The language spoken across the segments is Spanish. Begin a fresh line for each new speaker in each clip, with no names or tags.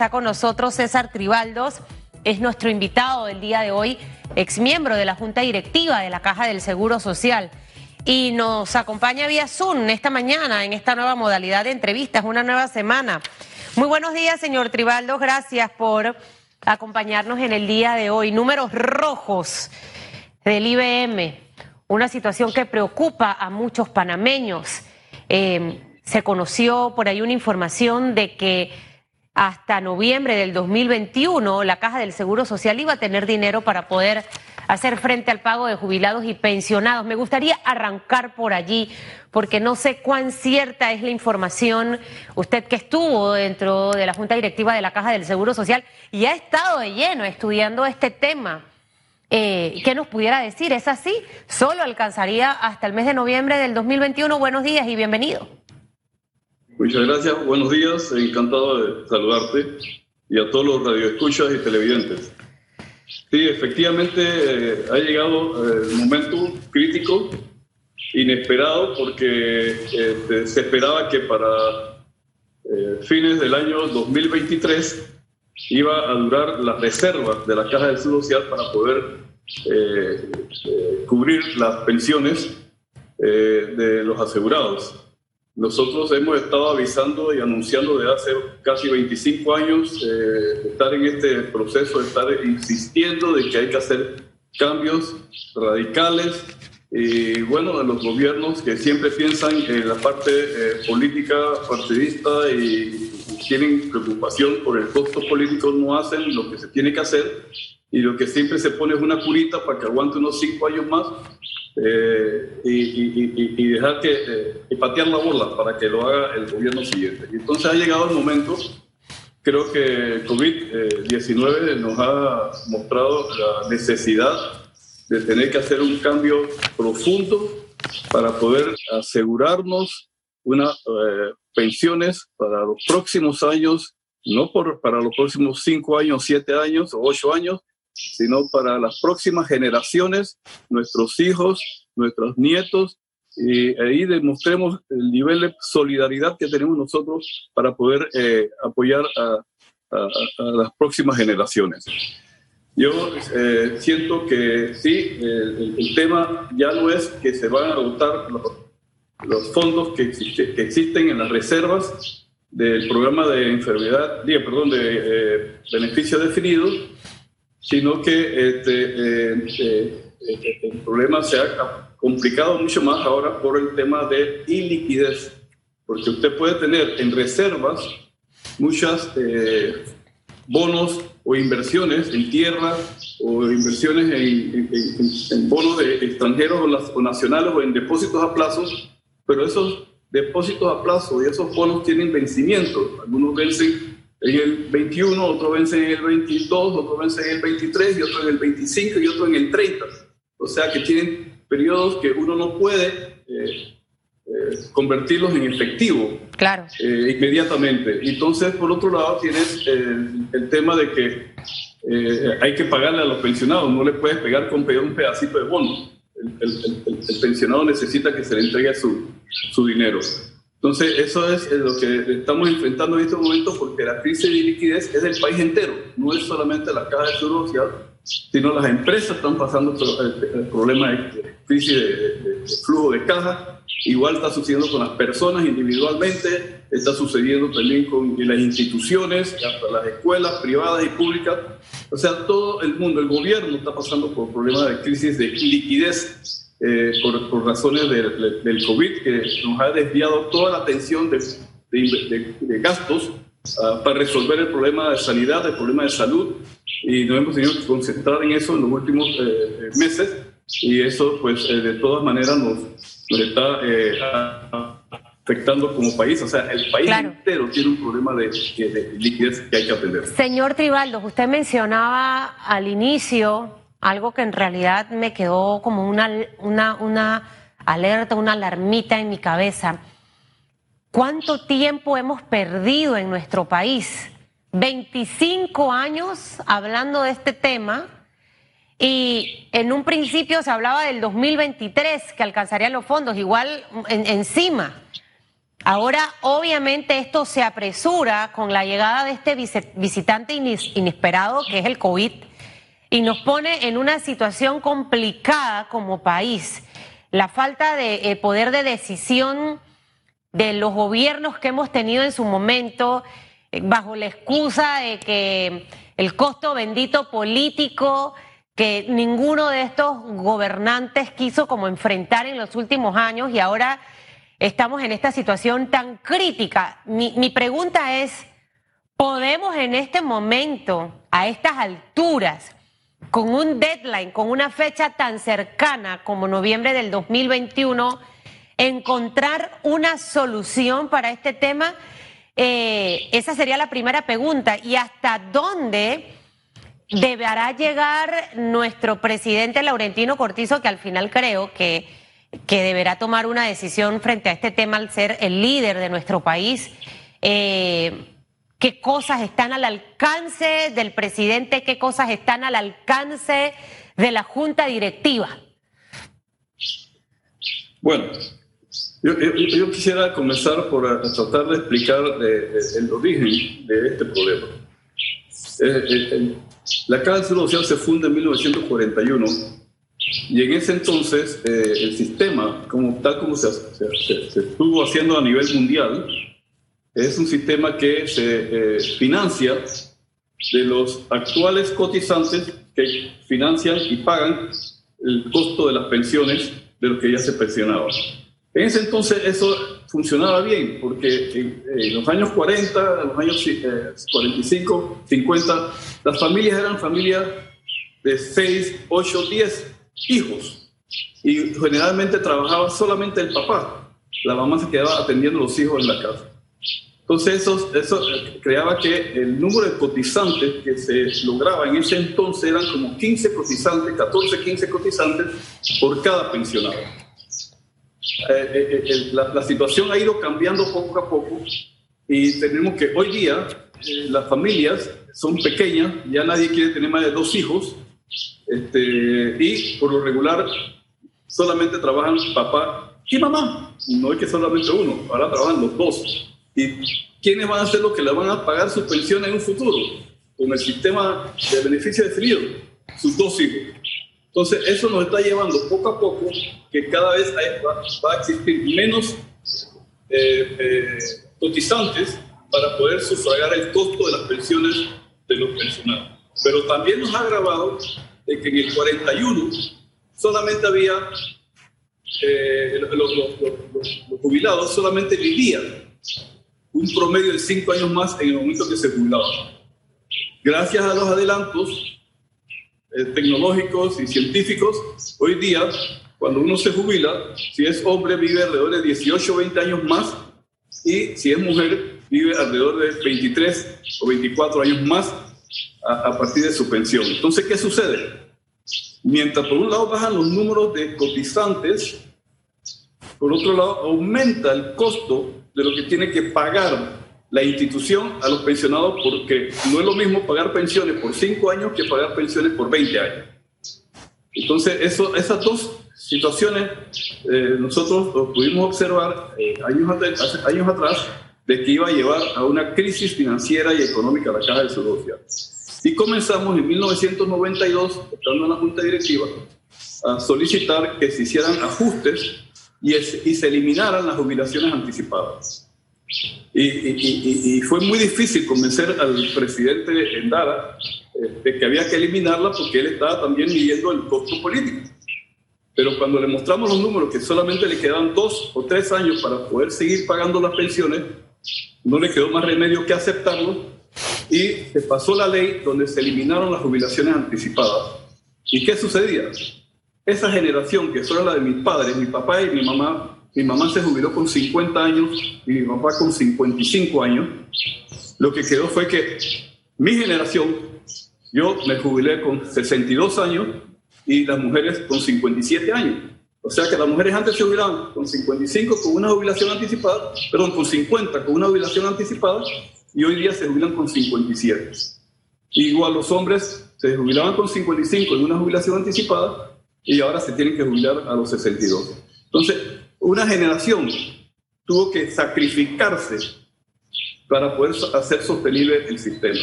está con nosotros César Tribaldos, es nuestro invitado del día de hoy, exmiembro de la Junta Directiva de la Caja del Seguro Social. Y nos acompaña vía Zoom esta mañana en esta nueva modalidad de entrevistas, una nueva semana. Muy buenos días, señor Tribaldos, gracias por acompañarnos en el día de hoy. Números rojos del IBM, una situación que preocupa a muchos panameños. Eh, se conoció por ahí una información de que hasta noviembre del 2021 la Caja del Seguro Social iba a tener dinero para poder hacer frente al pago de jubilados y pensionados. Me gustaría arrancar por allí, porque no sé cuán cierta es la información, usted que estuvo dentro de la Junta Directiva de la Caja del Seguro Social y ha estado de lleno estudiando este tema. Eh, ¿Qué nos pudiera decir? ¿Es así? ¿Solo alcanzaría hasta el mes de noviembre del 2021? Buenos días y bienvenido.
Muchas gracias, buenos días, encantado de saludarte y a todos los radioescuchas y televidentes. Sí, efectivamente eh, ha llegado eh, el momento crítico, inesperado, porque este, se esperaba que para eh, fines del año 2023 iba a durar las reservas de la Caja del Seguro Social para poder cubrir las pensiones de los asegurados. Nosotros hemos estado avisando y anunciando desde hace casi 25 años eh, estar en este proceso, estar insistiendo de que hay que hacer cambios radicales. Y bueno, los gobiernos que siempre piensan en la parte eh, política partidista y tienen preocupación por el costo político, no hacen lo que se tiene que hacer y lo que siempre se pone es una curita para que aguante unos cinco años más eh, y, dejar que eh, patear la bola para que lo haga el gobierno siguiente. Y entonces ha llegado el momento, creo que COVID-19 nos ha mostrado la necesidad de tener que hacer un cambio profundo para poder asegurarnos unas eh, pensiones para los próximos años, no por, para los próximos cinco años, siete años o ocho años, sino para las próximas generaciones, nuestros hijos, nuestros nietos, y ahí demostremos el nivel de solidaridad que tenemos nosotros para poder eh, apoyar a, las próximas generaciones. Yo eh, siento que sí, el, tema ya no es que se van a agotar los, fondos que, existen en las reservas del programa de enfermedad, perdón, de eh, beneficios definidos, sino que este, eh, eh, eh, el problema se ha complicado mucho más ahora por el tema de iliquidez, porque usted puede tener en reservas muchas bonos o inversiones en tierra o inversiones en, bonos de extranjeros o, nacionales o en depósitos a plazo, pero esos depósitos a plazo y esos bonos tienen vencimiento. Algunos vencen en el 21, otro vence en el 22, otro vence en el 23 y otro en el 25 y otro en el 30. O sea que tienen periodos que uno no puede eh, eh, convertirlos en efectivo
claro.
Eh, inmediatamente. Entonces, por otro lado, tienes el tema de que hay que pagarle a los pensionados, no le puedes pegar con un pedacito de bono. El, el, pensionado necesita que se le entregue su, su dinero. Entonces, eso es lo que estamos enfrentando en este momento porque la crisis de liquidez es del país entero, no es solamente la Caja de Seguro Social, sino las empresas están pasando el, problema de crisis de, flujo de caja. Igual está sucediendo con las personas individualmente, está sucediendo también con las instituciones, hasta las escuelas privadas y públicas. O sea, todo el mundo, el gobierno está pasando por problemas de crisis de liquidez eh, por, razones del COVID, que nos ha desviado toda la atención de, de, gastos ah, para resolver el problema de sanidad, el problema de salud, y nos hemos tenido que concentrar en eso en los últimos eh, eh, meses, y eso pues de todas maneras nos, está afectando como país. O sea, el país entero tiene un problema de, de, liquidez que hay que atender.
Señor Tribaldo, usted mencionaba al inicio algo que en realidad me quedó como una, una, una alerta, una alarmita en mi cabeza. ¿Cuánto tiempo hemos perdido en nuestro país? 25 años hablando de este tema y en un principio se hablaba del 2023 que alcanzarían los fondos, igual encima. Ahora, obviamente, esto se apresura con la llegada de este visitante inesperado, que es el COVID, y nos pone en una situación complicada como país. La falta de eh, poder de decisión de los gobiernos que hemos tenido en su momento, eh, bajo la excusa de que el costo bendito político que ninguno de estos gobernantes quiso como enfrentar en los últimos años y ahora estamos en esta situación tan crítica. Mi, mi pregunta es, ¿podemos en este momento, a estas alturas, con un deadline, con una fecha tan cercana como noviembre del 2021, encontrar una solución para este tema? Eh, esa sería la primera pregunta. ¿Y hasta dónde deberá llegar nuestro presidente Laurentino Cortizo, que al final creo que, que deberá tomar una decisión frente a este tema al ser el líder de nuestro país? Eh, ¿Qué cosas están al alcance del presidente? ¿Qué cosas están al alcance de la junta directiva?
Bueno, yo, quisiera comenzar por tratar de explicar el origen de este problema. Eh, eh, la Caja Social se funda en 1941 y en ese entonces eh, el sistema, como, tal como se, estuvo haciendo a nivel mundial, es un sistema que se financia de los actuales cotizantes que financian y pagan el costo de las pensiones de los que ya se pensionaban. En ese entonces eso funcionaba bien, porque en, los años 40, en los años 45, 50, las familias eran familias de 6, 8, 10 hijos. Y generalmente trabajaba solamente el papá. La mamá se quedaba atendiendo a los hijos en la casa. Entonces eso, eso creaba que el número de cotizantes que se lograba en ese entonces eran como 15 cotizantes, 14, 15 cotizantes por cada pensionado. Eh, eh, eh, la, situación ha ido cambiando poco a poco y tenemos que hoy día las familias son pequeñas, ya nadie quiere tener más de dos hijos este, y por lo regular solamente trabajan papá y mamá, no es que solamente uno, ahora trabajan los dos. ¿Y quiénes van a ser los que le van a pagar su pensión en un futuro? Con el sistema de beneficio definido, sus dos hijos. Entonces, eso nos está llevando poco a poco que cada vez va, a existir menos eh, eh, cotizantes para poder sufragar el costo de las pensiones de los pensionados. Pero también nos ha agravado de que en el 41 solamente había, eh, los, jubilados solamente vivían un promedio de cinco años más en el momento que se jubilaban. Gracias a los adelantos eh, tecnológicos y científicos, hoy día, cuando uno se jubila, si es hombre vive alrededor de 18 o 20 años más y si es mujer vive alrededor de 23 o 24 años más a, partir de su pensión. Entonces, ¿qué sucede? Mientras por un lado bajan los números de cotizantes, por otro lado aumenta el costo de lo que tiene que pagar la institución a los pensionados porque no es lo mismo pagar pensiones por 5 años que pagar pensiones por 20 años. Entonces, eso, esas dos situaciones eh, nosotros pudimos observar eh, años, atrás, años atrás de que iba a llevar a una crisis financiera y económica a la Caja de Seguro Social. Y comenzamos en 1992, estando en la Junta Directiva, a solicitar que se hicieran ajustes y, y se eliminaran las jubilaciones anticipadas. Y, fue muy difícil convencer al presidente Endara eh, de que había que eliminarla porque él estaba también midiendo el costo político. Pero cuando le mostramos los números que solamente le quedaban dos o tres años para poder seguir pagando las pensiones, no le quedó más remedio que aceptarlo y se pasó la ley donde se eliminaron las jubilaciones anticipadas. ¿Y qué sucedía? Esa generación que fue la de mis padres, mi papá y mi mamá, mi mamá se jubiló con 50 años y mi papá con 55 años. Lo que quedó fue que mi generación, yo me jubilé con 62 años y las mujeres con 57 años. O sea que las mujeres antes se jubilaban con 55 con una jubilación anticipada, perdón, con 50 con una jubilación anticipada y hoy día se jubilan con 57. Igual los hombres se jubilaban con 55 en una jubilación anticipada y ahora se tienen que jubilar a los 62. Entonces, una generación tuvo que sacrificarse para poder hacer sostenible el sistema.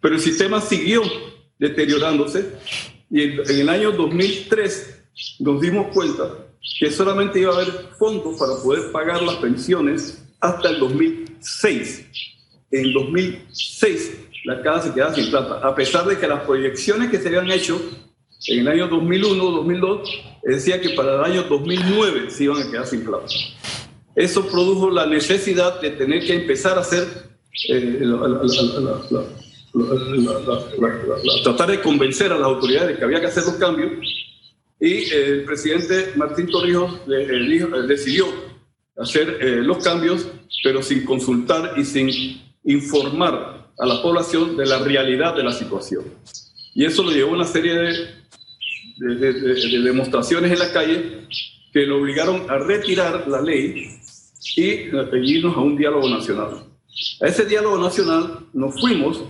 Pero el sistema siguió deteriorándose y en, el año 2003 nos dimos cuenta que solamente iba a haber fondos para poder pagar las pensiones hasta el 2006. En 2006 la casa se quedaba sin plata, a pesar de que las proyecciones que se habían hecho en el año 2001, 2002, decía que para el año 2009 se iban a quedar sin plata. Eso produjo la necesidad de tener que empezar a hacer, tratar de convencer a las autoridades de que había que hacer los cambios. Y el presidente Martín Torrijos decidió hacer los cambios, pero sin consultar y sin informar a la población de la realidad de la situación. Y eso lo llevó a una serie de, de, demostraciones en la calle que lo obligaron a retirar la ley y a irnos a un diálogo nacional. A ese diálogo nacional nos fuimos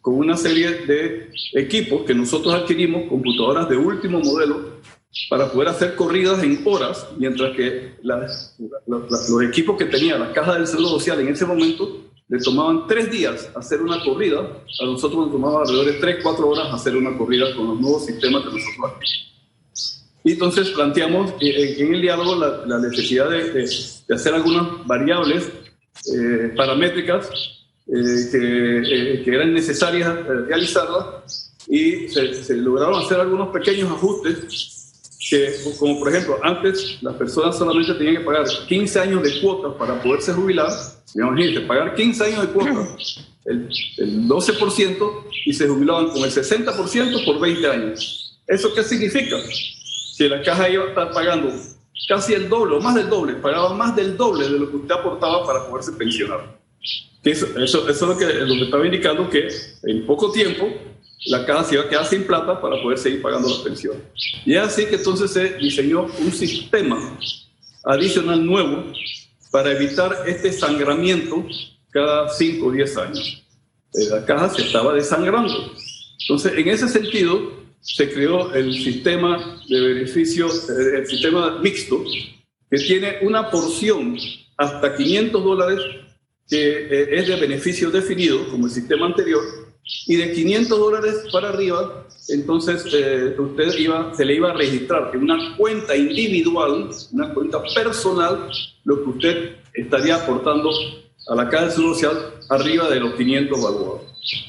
con una serie de equipos que nosotros adquirimos, computadoras de último modelo, para poder hacer corridas en horas, mientras que los equipos que tenía la Caja del Seguro Social en ese momento le tomaban tres días hacer una corrida, a nosotros nos tomaba alrededor de tres, cuatro horas hacer una corrida con los nuevos sistemas que nosotros hacemos. Y entonces planteamos en el diálogo la, necesidad de, hacer algunas variables eh, paramétricas eh, que, eh, que, eran necesarias realizarlas y se, se lograron hacer algunos pequeños ajustes que, como por ejemplo, antes las personas solamente tenían que pagar 15 años de cuotas para poderse jubilar, imagínense, pagar 15 años de cuotas, el, el 12%, y se jubilaban con el 60% por 20 años. ¿Eso qué significa? Que la caja iba a estar pagando casi el doble, o más del doble, pagaba más del doble de lo que usted aportaba para poderse pensionar. Eso, eso, eso es lo que, lo que estaba indicando que en poco tiempo la caja se iba a quedar sin plata para poder seguir pagando las pensiones. Y es así que entonces se diseñó un sistema adicional nuevo para evitar este sangramiento cada 5 o 10 años. Eh, la caja se estaba desangrando. Entonces, en ese sentido, se creó el sistema de beneficio, eh, el sistema mixto, que tiene una porción hasta 500 dólares que eh, es de beneficio definido, como el sistema anterior, y de 500 dólares para arriba, entonces eh, usted iba, se le iba a registrar en una cuenta individual, una cuenta personal, lo que usted estaría aportando a la Caja Social arriba de los 500 evaluados.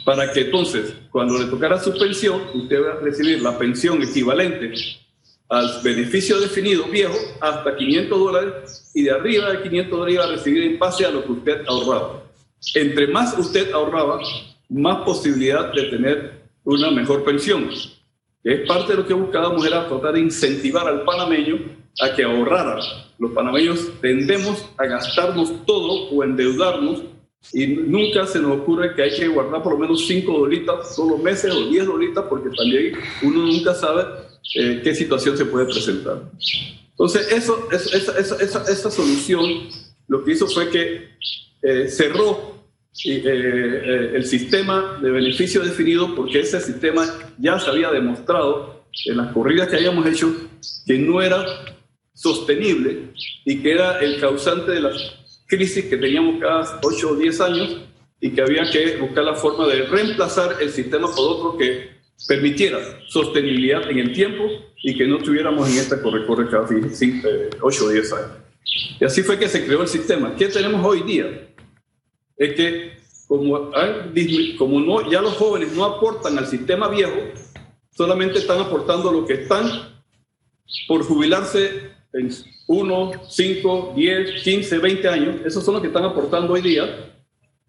Para que entonces, cuando le tocara su pensión, usted va a recibir la pensión equivalente al beneficio definido viejo hasta 500 dólares y de arriba de 500 dólares iba a recibir en base a lo que usted ahorraba. Entre más usted ahorraba, más posibilidad de tener una mejor pensión. es parte de lo que buscábamos era tratar de incentivar al panameño a que ahorrara. Los panameños tendemos a gastarnos todo o endeudarnos y nunca se nos ocurre que hay que guardar por lo menos 5 dolitas todos los meses o 10 dolitas porque también uno nunca sabe eh, qué situación se puede presentar. Entonces, eso, esa, esa, esa, esa, solución lo que hizo fue que eh, cerró el sistema de beneficio definido, porque ese sistema ya se había demostrado en las corridas que habíamos hecho que no era sostenible y que era el causante de las crisis que teníamos cada 8 o 10 años y que había que buscar la forma de reemplazar el sistema por otro que permitiera sostenibilidad en el tiempo y que no estuviéramos en esta corre-corre cada 8 o 10 años. Y así fue que se creó el sistema. ¿Qué tenemos hoy día? Es que como, como no, ya los jóvenes no aportan al sistema viejo, solamente están aportando lo que están por jubilarse en 1, 5, 10, 15, 20 años. Esos son los que están aportando hoy día.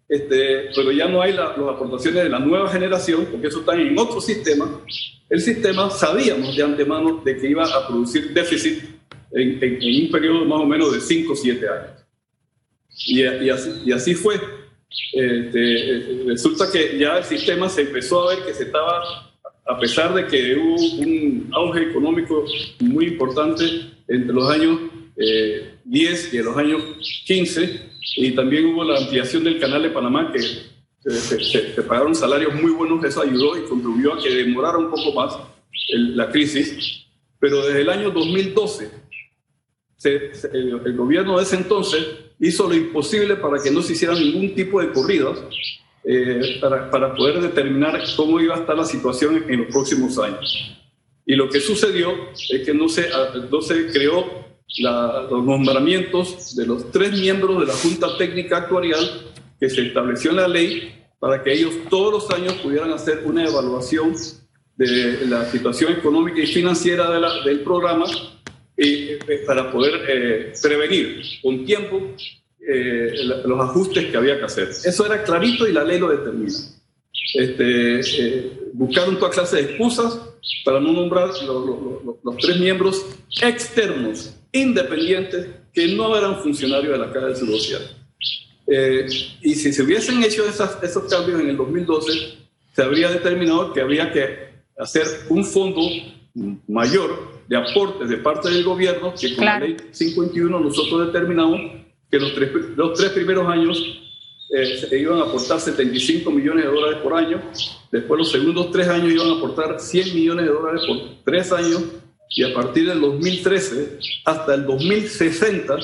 Este, pero ya no hay las aportaciones de la nueva generación, porque eso está en otro sistema. El sistema sabíamos de antemano de que iba a producir déficit en, en, un periodo más o menos de 5 o 7 años. Y, y, así, y así fue. Este, eh, resulta que ya el sistema se empezó a ver que se estaba, a pesar de que hubo un auge económico muy importante entre los años 10 eh, y los años 15, y también hubo la ampliación del canal de Panamá, que se, pagaron salarios muy buenos, eso ayudó y contribuyó a que demorara un poco más la crisis, pero desde el año 2012 el, gobierno de ese entonces hizo lo imposible para que no se hiciera ningún tipo de corridas eh, para, para, poder determinar cómo iba a estar la situación en los próximos años. Y lo que sucedió es que no se, no se creó los nombramientos de los tres miembros de la Junta Técnica Actuarial que se estableció en la ley para que ellos todos los años pudieran hacer una evaluación de la situación económica y financiera del programa y, eh, para poder eh, prevenir con tiempo eh, los ajustes que había que hacer. Eso era clarito y la ley lo determina. Este, buscaron toda clase de excusas para no nombrar los tres miembros externos, independientes, que no eran funcionarios de la Caja del Social. Eh, y si se hubiesen hecho esos cambios en el 2012, se habría determinado que habría que hacer un fondo mayor de aportes de parte del gobierno, que con la ley 51 nosotros determinamos que los tres, los tres primeros años eh, se iban a aportar 75 millones de dólares por año, después los segundos tres años iban a aportar 100 millones de dólares por tres años, y a partir del 2013 hasta el 2060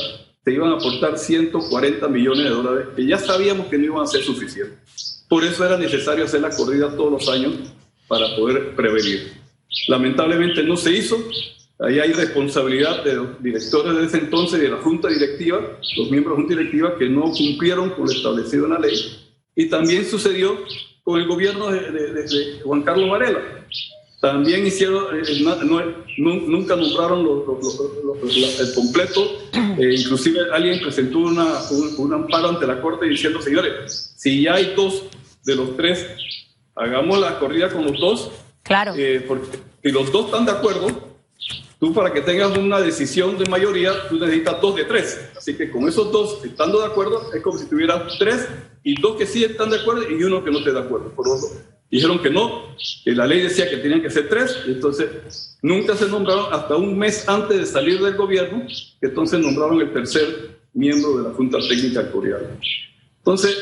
se iban a aportar 140 millones de dólares, que ya sabíamos que no iban a ser suficientes. Por eso era necesario hacer la corrida todos los años para poder prevenir. Lamentablemente no se hizo. Ahí hay responsabilidad de los directores de ese entonces y de la junta directiva, los miembros de la junta directiva que no cumplieron con lo establecido en la ley. Y también sucedió con el gobierno de, Juan Carlos Varela también hicieron, eh, eh, nunca nombraron el completo, eh, inclusive alguien presentó una, un, amparo ante la Corte diciendo, señores, si ya hay dos de los tres, hagamos la corrida con los dos.
Claro.
porque si los dos están de acuerdo, tú para que tengas una decisión de mayoría, tú necesitas dos de tres. Así que con esos dos, estando de acuerdo, es como si tuvieras tres y dos que sí están de acuerdo y uno que no esté de acuerdo. Por otro Dijeron que no, que la ley decía que tenían que ser tres, entonces nunca se nombraron hasta un mes antes de salir del gobierno, que entonces nombraron el tercer miembro de la Junta Técnica Coreana. Entonces,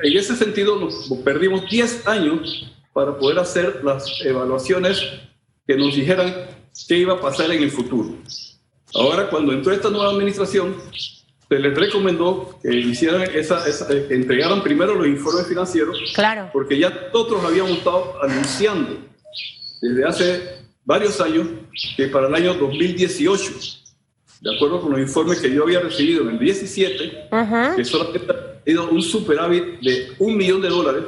en ese sentido, nos perdimos 10 años para poder hacer las evaluaciones que nos dijeran qué iba a pasar en el futuro. Ahora, cuando entró esta nueva administración, se les recomendó que hicieran esa, eh, entregaran primero los informes financieros,
claro.
porque ya nosotros habíamos estado anunciando desde hace varios años que para el año 2018, de acuerdo con los informes que yo había recibido en el 17, que solamente ha ido un superávit de un millón de dólares,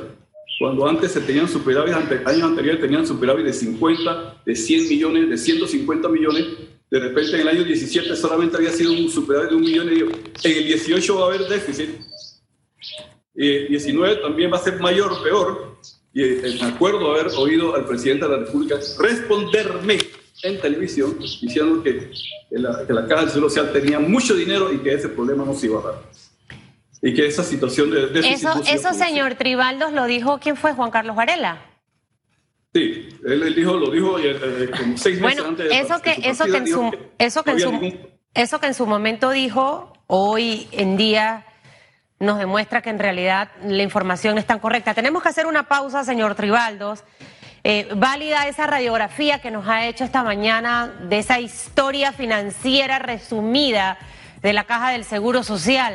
cuando antes se tenían superávit, años anteriores tenían superávit de 50, de 100 millones, de 150 millones, de repente en el año 17 solamente había sido un superávit de un millón y medio. En el 18 va a haber déficit. Y 19 también va a ser mayor peor. Y eh, me acuerdo haber oído al presidente de la República responderme en televisión diciendo que, la, que la Caja del Seguro Social tenía mucho dinero y que ese problema no se iba a dar. Y que esa situación de.
Eso, eso señor Tribaldos, lo dijo, ¿quién fue? Juan Carlos Varela.
Sí, él, dijo, lo dijo eh, eh, como seis meses
bueno, antes de eso que, eso que en su, eso que en su, eso que en su momento dijo, hoy en día nos demuestra que en realidad la información es tan correcta. Tenemos que hacer una pausa, señor Tribaldos. Eh, válida esa radiografía que nos ha hecho esta mañana de esa historia financiera resumida de la Caja del Seguro Social.